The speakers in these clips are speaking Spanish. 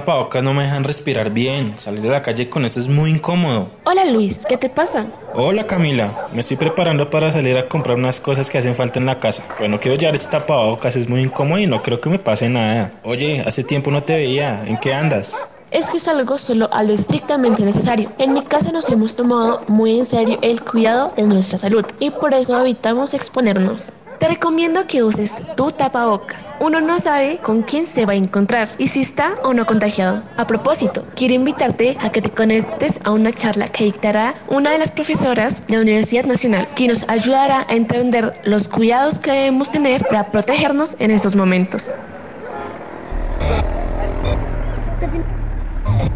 Tapabocas no me dejan respirar bien. Salir a la calle con esto es muy incómodo. Hola Luis, ¿qué te pasa? Hola Camila, me estoy preparando para salir a comprar unas cosas que hacen falta en la casa. Pero no quiero llevar este tapabocas, es muy incómodo y no creo que me pase nada. Oye, hace tiempo no te veía. ¿En qué andas? Es que salgo solo a lo estrictamente necesario. En mi casa nos hemos tomado muy en serio el cuidado de nuestra salud y por eso evitamos exponernos. Te recomiendo que uses tu tapabocas. Uno no sabe con quién se va a encontrar y si está o no contagiado. A propósito, quiero invitarte a que te conectes a una charla que dictará una de las profesoras de la Universidad Nacional, que nos ayudará a entender los cuidados que debemos tener para protegernos en estos momentos.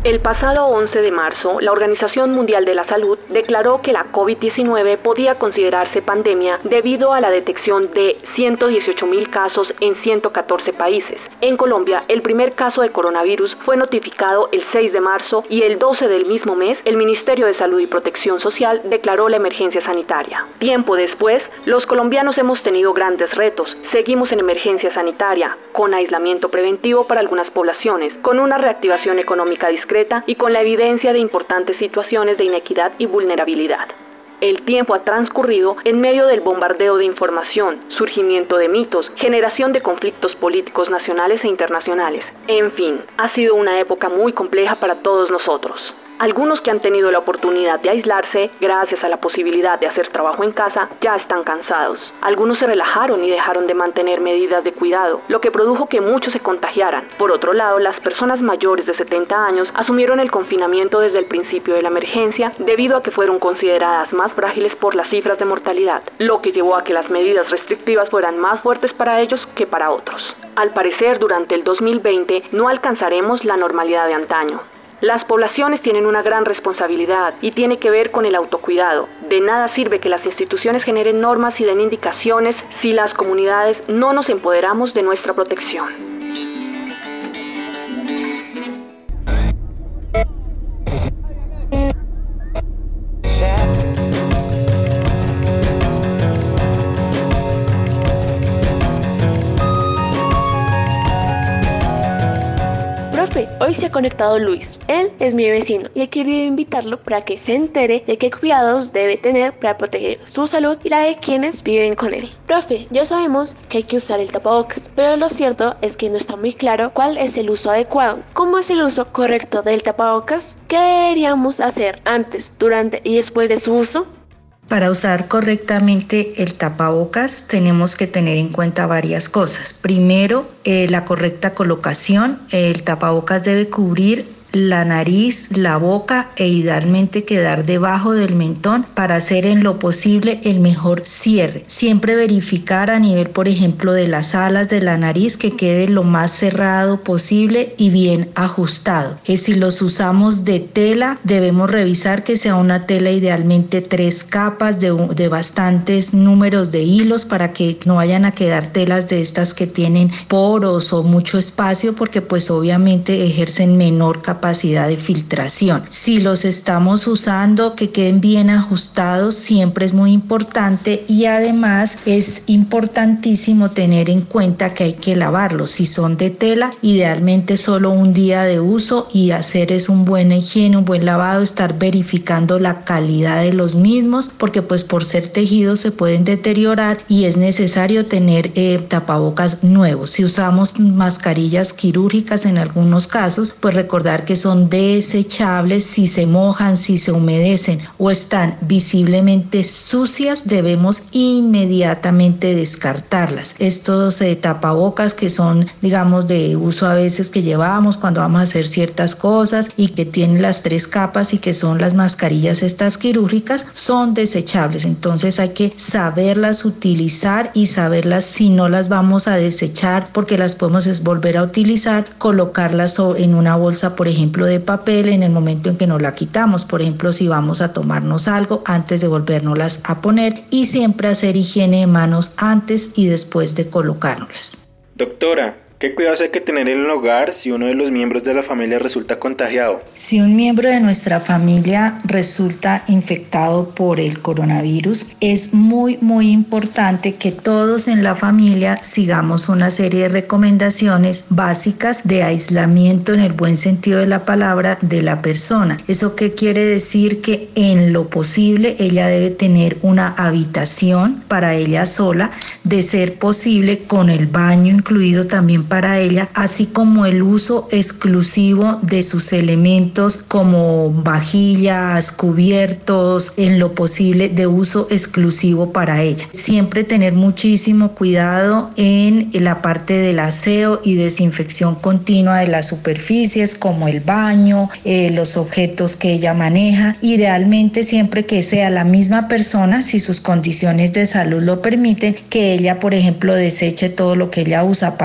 El pasado 11 de marzo, la Organización Mundial de la Salud declaró que la COVID-19 podía considerarse pandemia debido a la detección de 118 mil casos en 114 países. En Colombia, el primer caso de coronavirus fue notificado el 6 de marzo y el 12 del mismo mes, el Ministerio de Salud y Protección Social declaró la emergencia sanitaria. Tiempo después, los colombianos hemos tenido grandes retos. Seguimos en emergencia sanitaria, con aislamiento preventivo para algunas poblaciones, con una reactivación económica discreta y con la evidencia de importantes situaciones de inequidad y vulnerabilidad. El tiempo ha transcurrido en medio del bombardeo de información, surgimiento de mitos, generación de conflictos políticos nacionales e internacionales. En fin, ha sido una época muy compleja para todos nosotros. Algunos que han tenido la oportunidad de aislarse gracias a la posibilidad de hacer trabajo en casa ya están cansados. Algunos se relajaron y dejaron de mantener medidas de cuidado, lo que produjo que muchos se contagiaran. Por otro lado, las personas mayores de 70 años asumieron el confinamiento desde el principio de la emergencia debido a que fueron consideradas más frágiles por las cifras de mortalidad, lo que llevó a que las medidas restrictivas fueran más fuertes para ellos que para otros. Al parecer, durante el 2020 no alcanzaremos la normalidad de antaño. Las poblaciones tienen una gran responsabilidad y tiene que ver con el autocuidado. De nada sirve que las instituciones generen normas y den indicaciones si las comunidades no nos empoderamos de nuestra protección. Conectado Luis. Él es mi vecino y he querido invitarlo para que se entere de qué cuidados debe tener para proteger su salud y la de quienes viven con él. Profe, ya sabemos que hay que usar el tapabocas, pero lo cierto es que no está muy claro cuál es el uso adecuado. ¿Cómo es el uso correcto del tapabocas? ¿Qué deberíamos hacer antes, durante y después de su uso? Para usar correctamente el tapabocas tenemos que tener en cuenta varias cosas. Primero, eh, la correcta colocación. El tapabocas debe cubrir la nariz, la boca e idealmente quedar debajo del mentón para hacer en lo posible el mejor cierre. Siempre verificar a nivel, por ejemplo, de las alas de la nariz que quede lo más cerrado posible y bien ajustado. Que si los usamos de tela, debemos revisar que sea una tela idealmente tres capas de, de bastantes números de hilos para que no vayan a quedar telas de estas que tienen poros o mucho espacio porque pues obviamente ejercen menor capacidad capacidad de filtración. Si los estamos usando, que queden bien ajustados siempre es muy importante y además es importantísimo tener en cuenta que hay que lavarlos. Si son de tela, idealmente solo un día de uso y hacer es un buen higiene, un buen lavado, estar verificando la calidad de los mismos porque pues por ser tejidos se pueden deteriorar y es necesario tener eh, tapabocas nuevos. Si usamos mascarillas quirúrgicas en algunos casos, pues recordar que son desechables, si se mojan, si se humedecen o están visiblemente sucias, debemos inmediatamente descartarlas. Estos tapabocas que son, digamos, de uso a veces que llevamos cuando vamos a hacer ciertas cosas y que tienen las tres capas y que son las mascarillas estas quirúrgicas, son desechables. Entonces hay que saberlas utilizar y saberlas si no las vamos a desechar porque las podemos volver a utilizar, colocarlas en una bolsa, por ejemplo, de papel en el momento en que nos la quitamos. Por ejemplo, si vamos a tomarnos algo antes de volvernoslas a poner y siempre hacer higiene de manos antes y después de colocárnoslas. Doctora, ¿Qué cuidados hay que tener en el hogar si uno de los miembros de la familia resulta contagiado? Si un miembro de nuestra familia resulta infectado por el coronavirus, es muy, muy importante que todos en la familia sigamos una serie de recomendaciones básicas de aislamiento en el buen sentido de la palabra de la persona. ¿Eso qué quiere decir? Que en lo posible ella debe tener una habitación para ella sola, de ser posible con el baño incluido también para ella, así como el uso exclusivo de sus elementos como vajillas, cubiertos, en lo posible de uso exclusivo para ella. Siempre tener muchísimo cuidado en la parte del aseo y desinfección continua de las superficies como el baño, eh, los objetos que ella maneja. Idealmente siempre que sea la misma persona, si sus condiciones de salud lo permiten, que ella, por ejemplo, deseche todo lo que ella usa,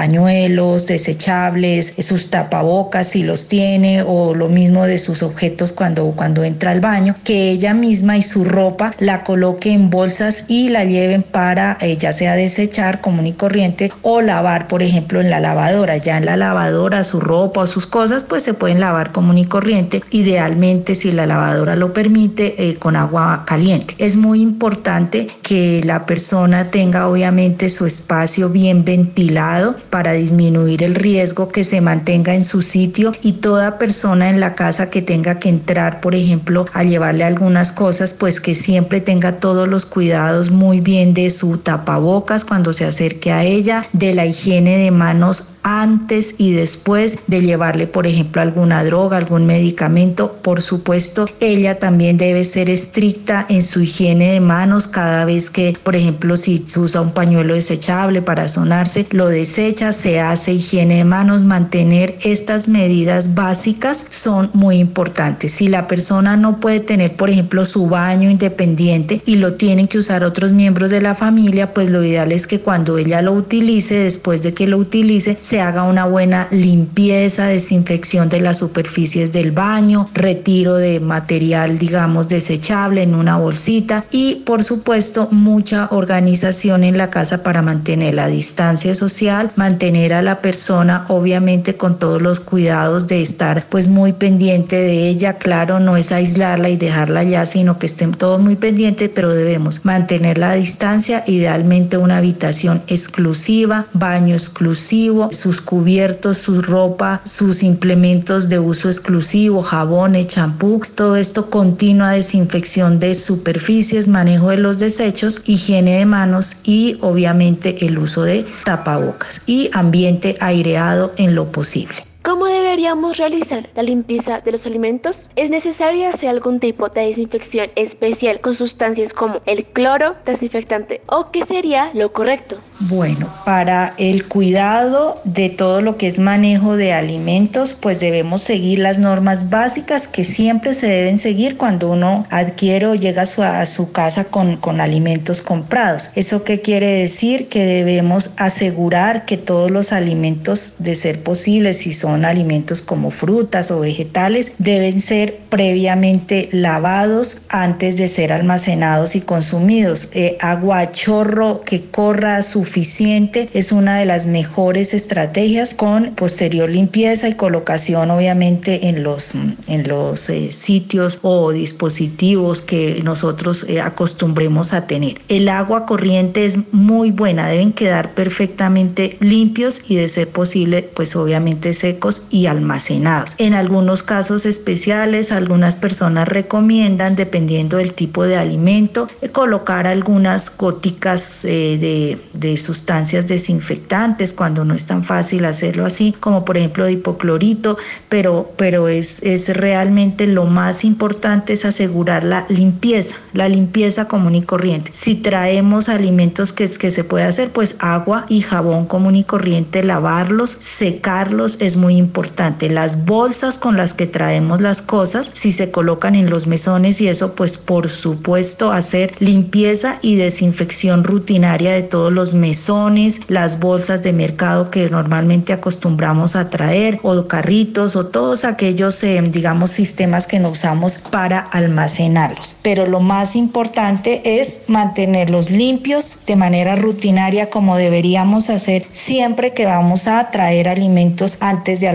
desechables, sus tapabocas si los tiene o lo mismo de sus objetos cuando, cuando entra al baño, que ella misma y su ropa la coloque en bolsas y la lleven para eh, ya sea desechar común y corriente o lavar, por ejemplo, en la lavadora. Ya en la lavadora su ropa o sus cosas pues se pueden lavar común y corriente, idealmente si la lavadora lo permite eh, con agua caliente. Es muy importante que la persona tenga obviamente su espacio bien ventilado para disminuir disminuir el riesgo, que se mantenga en su sitio y toda persona en la casa que tenga que entrar, por ejemplo, a llevarle algunas cosas, pues que siempre tenga todos los cuidados muy bien de su tapabocas cuando se acerque a ella, de la higiene de manos antes y después de llevarle, por ejemplo, alguna droga, algún medicamento. Por supuesto, ella también debe ser estricta en su higiene de manos cada vez que, por ejemplo, si usa un pañuelo desechable para sonarse, lo desecha, se hace higiene de manos. Mantener estas medidas básicas son muy importantes. Si la persona no puede tener, por ejemplo, su baño independiente y lo tienen que usar otros miembros de la familia, pues lo ideal es que cuando ella lo utilice, después de que lo utilice, se haga una buena limpieza, desinfección de las superficies del baño, retiro de material, digamos, desechable en una bolsita y, por supuesto, mucha organización en la casa para mantener la distancia social, mantener a la persona, obviamente, con todos los cuidados de estar, pues, muy pendiente de ella. Claro, no es aislarla y dejarla allá, sino que estén todos muy pendientes, pero debemos mantener la distancia, idealmente una habitación exclusiva, baño exclusivo, sus cubiertos, su ropa, sus implementos de uso exclusivo, jabones, champú, todo esto continua desinfección de superficies, manejo de los desechos, higiene de manos y obviamente el uso de tapabocas y ambiente aireado en lo posible. ¿Cómo deberíamos realizar la limpieza de los alimentos? ¿Es necesario hacer algún tipo de desinfección especial con sustancias como el cloro desinfectante o qué sería lo correcto? Bueno, para el cuidado de todo lo que es manejo de alimentos, pues debemos seguir las normas básicas que siempre se deben seguir cuando uno adquiere o llega a su, casa con, con alimentos comprados. ¿Eso qué quiere decir? Que debemos asegurar que todos los alimentos, de ser posible, si son alimentos como frutas o vegetales deben ser previamente lavados antes de ser almacenados y consumidos. Eh, agua chorro que corra suficiente es una de las mejores estrategias con posterior limpieza y colocación obviamente en los, en los eh, sitios o dispositivos que nosotros eh, acostumbremos a tener. El agua corriente es muy buena, deben quedar perfectamente limpios y de ser posible pues obviamente secos y al almacenados. En algunos casos especiales, algunas personas recomiendan, dependiendo del tipo de alimento, colocar algunas góticas eh, de, sustancias desinfectantes cuando no es tan fácil hacerlo así, como por ejemplo de hipoclorito, pero, pero es, es realmente lo más importante es asegurar la limpieza, la limpieza común y corriente. Si traemos alimentos que se puede hacer, pues agua y jabón común y corriente, lavarlos, secarlos es muy importante. Las bolsas con las que traemos las cosas, si se colocan en los mesones y eso, pues por supuesto hacer limpieza y desinfección rutinaria de todos los mesones, las bolsas de mercado que normalmente acostumbramos a traer o carritos o todos aquellos, eh, digamos, sistemas que no usamos para almacenarlos. Pero lo más importante es mantenerlos limpios de manera rutinaria como deberíamos hacer siempre que vamos a traer alimentos antes de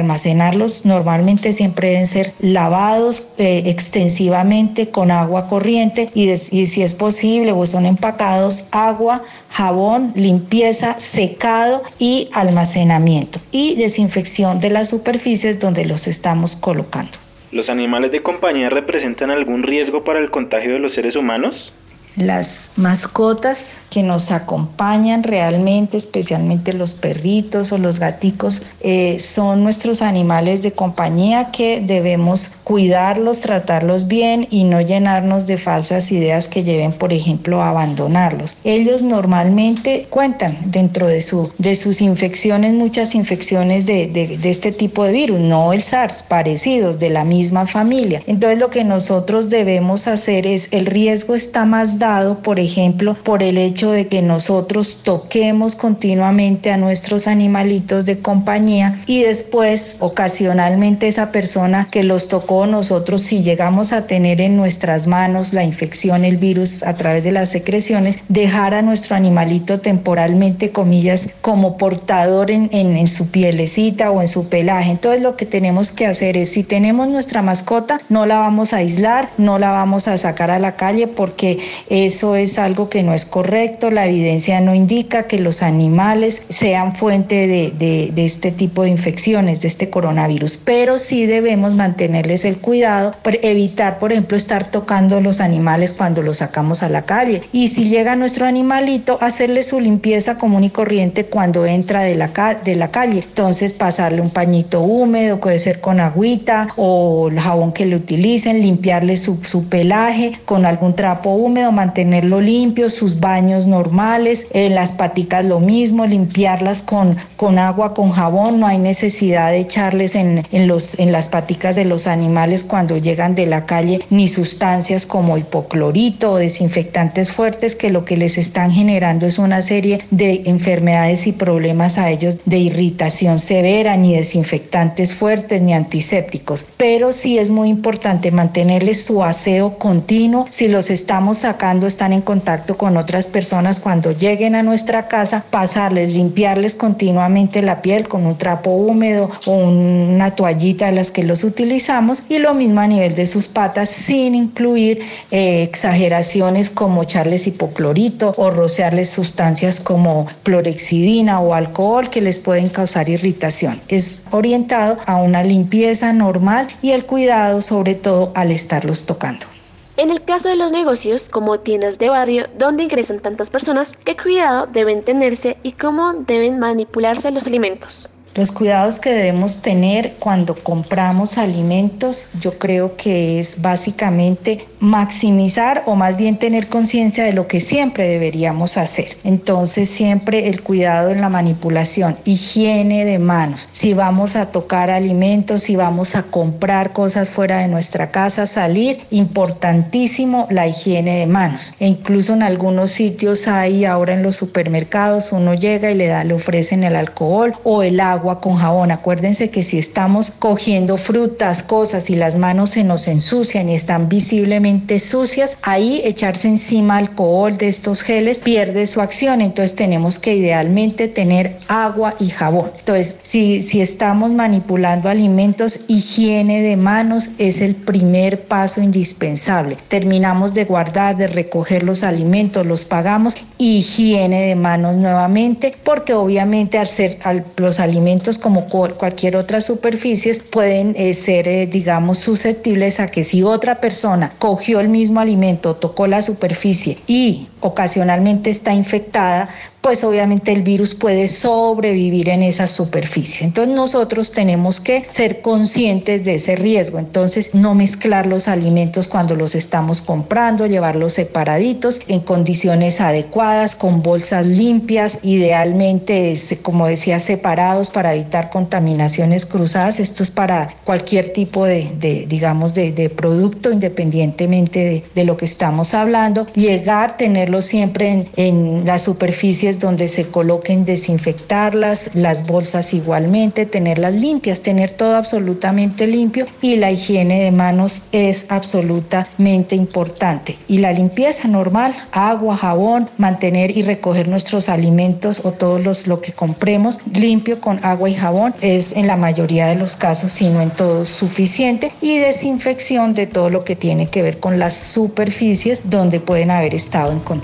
Normalmente siempre deben ser lavados eh, extensivamente con agua corriente y, y si es posible o son empacados, agua, jabón, limpieza, secado y almacenamiento y desinfección de las superficies donde los estamos colocando. ¿Los animales de compañía representan algún riesgo para el contagio de los seres humanos? Las mascotas que nos acompañan realmente, especialmente los perritos o los gaticos, eh, son nuestros animales de compañía que debemos cuidarlos, tratarlos bien y no llenarnos de falsas ideas que lleven, por ejemplo, a abandonarlos. Ellos normalmente cuentan dentro de, su, de sus infecciones, muchas infecciones de, de este tipo de virus, no el SARS, parecidos, de la misma familia. Entonces lo que nosotros debemos hacer es, el riesgo está más por ejemplo, por el hecho de que nosotros toquemos continuamente a nuestros animalitos de compañía y después ocasionalmente esa persona que los tocó nosotros, si llegamos a tener en nuestras manos la infección, el virus a través de las secreciones, dejar a nuestro animalito temporalmente, comillas, como portador en, en, en su pielecita o en su pelaje. Entonces lo que tenemos que hacer es, si tenemos nuestra mascota, no la vamos a aislar, no la vamos a sacar a la calle porque eso es algo que no es correcto. La evidencia no indica que los animales sean fuente de, este tipo de infecciones, de este coronavirus, pero sí debemos mantenerles el cuidado, evitar, por ejemplo, estar tocando los animales cuando los sacamos a la calle. Y si llega nuestro animalito, hacerle su limpieza común y corriente cuando entra de la, de la calle. Entonces, pasarle un pañito húmedo, puede ser con agüita o el jabón que le utilicen, limpiarle su, su pelaje con algún trapo húmedo, mantenerlo limpio, sus baños normales, eh, las paticas lo mismo, limpiarlas con, con agua, con jabón, no hay necesidad de echarles en, en, los, en las paticas de los animales cuando llegan de la calle ni sustancias como hipoclorito o desinfectantes fuertes que lo que les están generando es una serie de enfermedades y problemas a ellos de irritación severa, ni desinfectantes fuertes ni antisépticos. Pero sí es muy importante mantenerles su aseo continuo. Si los estamos sacando están en contacto con otras personas, cuando lleguen a nuestra casa, pasarles, limpiarles continuamente la piel con un trapo húmedo o una toallita de las que los utilizamos y lo mismo a nivel de sus patas sin incluir eh, exageraciones como echarles hipoclorito o rociarles sustancias como clorexidina o alcohol que les pueden causar irritación. Es orientado a una limpieza normal y el cuidado sobre todo al estarlos tocando. En el caso de los negocios, como tiendas de barrio, donde ingresan tantas personas, ¿qué cuidado deben tenerse y cómo deben manipularse los alimentos? Los cuidados que debemos tener cuando compramos alimentos, yo creo que es básicamente maximizar o más bien tener conciencia de lo que siempre deberíamos hacer. Entonces siempre el cuidado en la manipulación, higiene de manos. Si vamos a tocar alimentos, si vamos a comprar cosas fuera de nuestra casa, salir, importantísimo la higiene de manos. E incluso en algunos sitios hay ahora en los supermercados, uno llega y le, da, le ofrecen el alcohol o el agua con jabón. Acuérdense que si estamos cogiendo frutas, cosas y las manos se nos ensucian y están visiblemente sucias, ahí echarse encima alcohol de estos geles pierde su acción. Entonces tenemos que idealmente tener agua y jabón. Entonces, si, si estamos manipulando alimentos, higiene de manos es el primer paso indispensable. Terminamos de guardar, de recoger los alimentos, los pagamos higiene de manos nuevamente, porque obviamente al ser los alimentos como cualquier otra superficie pueden eh, ser, eh, digamos, susceptibles a que si otra persona cogió el mismo alimento, tocó la superficie y ocasionalmente está infectada, pues obviamente el virus puede sobrevivir en esa superficie. Entonces nosotros tenemos que ser conscientes de ese riesgo. Entonces no mezclar los alimentos cuando los estamos comprando, llevarlos separaditos en condiciones adecuadas, con bolsas limpias, idealmente, como decía, separados para evitar contaminaciones cruzadas. Esto es para cualquier tipo de, digamos, de, producto, independientemente de, de, lo que estamos hablando. Llegar, tenerlo siempre en, en las superficies donde se coloquen, desinfectarlas, las bolsas igualmente, tenerlas limpias, tener todo absolutamente limpio y la higiene de manos es absolutamente importante. Y la limpieza normal, agua, jabón, mantener y recoger nuestros alimentos o todos los lo que compremos limpio con agua y jabón es en la mayoría de los casos, si no en todos, suficiente y desinfección de todo lo que tiene que ver con las superficies donde pueden haber estado en contacto.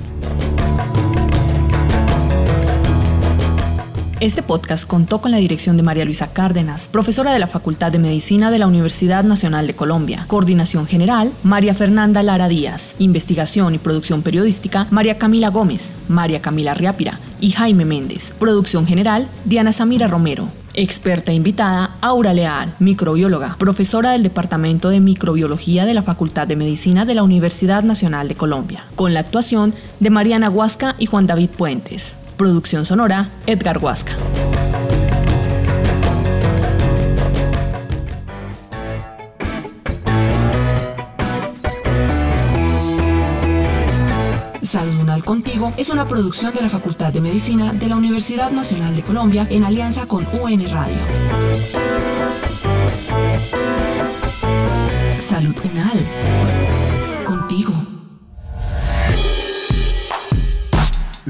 Este podcast contó con la dirección de María Luisa Cárdenas, profesora de la Facultad de Medicina de la Universidad Nacional de Colombia. Coordinación general, María Fernanda Lara Díaz. Investigación y producción periodística, María Camila Gómez, María Camila Riápira y Jaime Méndez. Producción general, Diana Samira Romero. Experta invitada, Aura Leal, microbióloga, profesora del Departamento de Microbiología de la Facultad de Medicina de la Universidad Nacional de Colombia, con la actuación de Mariana Huasca y Juan David Puentes. Producción sonora, Edgar Huasca. Salud Contigo es una producción de la Facultad de Medicina de la Universidad Nacional de Colombia en alianza con UN Radio. Salud Unal.